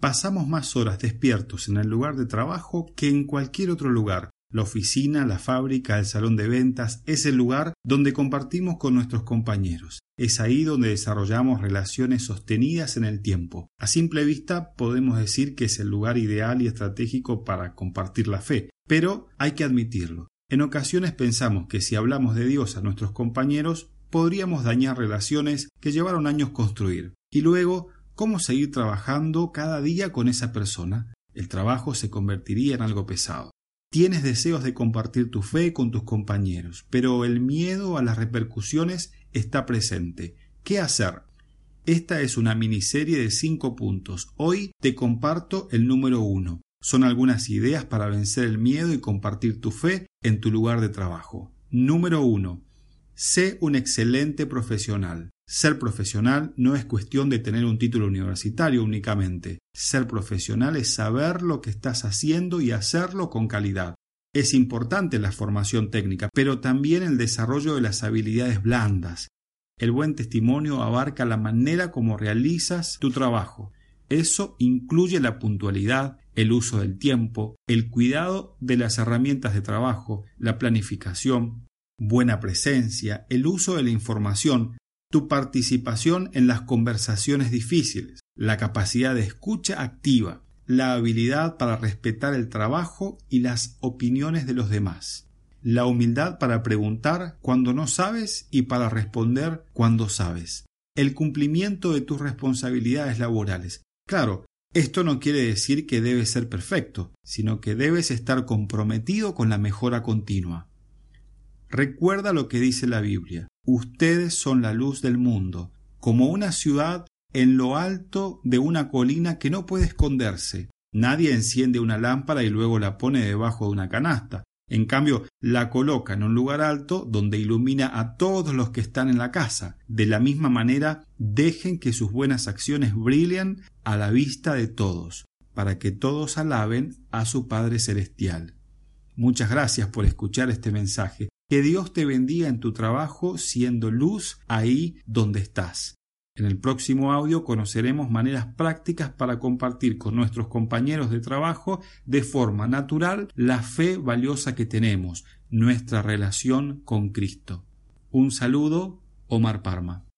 Pasamos más horas despiertos en el lugar de trabajo que en cualquier otro lugar. La oficina, la fábrica, el salón de ventas es el lugar donde compartimos con nuestros compañeros. Es ahí donde desarrollamos relaciones sostenidas en el tiempo. A simple vista podemos decir que es el lugar ideal y estratégico para compartir la fe, pero hay que admitirlo. En ocasiones pensamos que si hablamos de Dios a nuestros compañeros podríamos dañar relaciones que llevaron años construir. Y luego, ¿cómo seguir trabajando cada día con esa persona? El trabajo se convertiría en algo pesado. Tienes deseos de compartir tu fe con tus compañeros, pero el miedo a las repercusiones está presente. ¿Qué hacer? Esta es una miniserie de cinco puntos. Hoy te comparto el número uno. Son algunas ideas para vencer el miedo y compartir tu fe en tu lugar de trabajo. Número uno. Sé un excelente profesional. Ser profesional no es cuestión de tener un título universitario únicamente. Ser profesional es saber lo que estás haciendo y hacerlo con calidad. Es importante la formación técnica, pero también el desarrollo de las habilidades blandas. El buen testimonio abarca la manera como realizas tu trabajo. Eso incluye la puntualidad, el uso del tiempo, el cuidado de las herramientas de trabajo, la planificación, buena presencia, el uso de la información, tu participación en las conversaciones difíciles, la capacidad de escucha activa, la habilidad para respetar el trabajo y las opiniones de los demás, la humildad para preguntar cuando no sabes y para responder cuando sabes, el cumplimiento de tus responsabilidades laborales. Claro, esto no quiere decir que debes ser perfecto, sino que debes estar comprometido con la mejora continua. Recuerda lo que dice la Biblia. Ustedes son la luz del mundo, como una ciudad en lo alto de una colina que no puede esconderse. Nadie enciende una lámpara y luego la pone debajo de una canasta. En cambio, la coloca en un lugar alto donde ilumina a todos los que están en la casa. De la misma manera, dejen que sus buenas acciones brillen a la vista de todos, para que todos alaben a su Padre Celestial. Muchas gracias por escuchar este mensaje. Que Dios te bendiga en tu trabajo siendo luz ahí donde estás. En el próximo audio conoceremos maneras prácticas para compartir con nuestros compañeros de trabajo de forma natural la fe valiosa que tenemos, nuestra relación con Cristo. Un saludo, Omar Parma.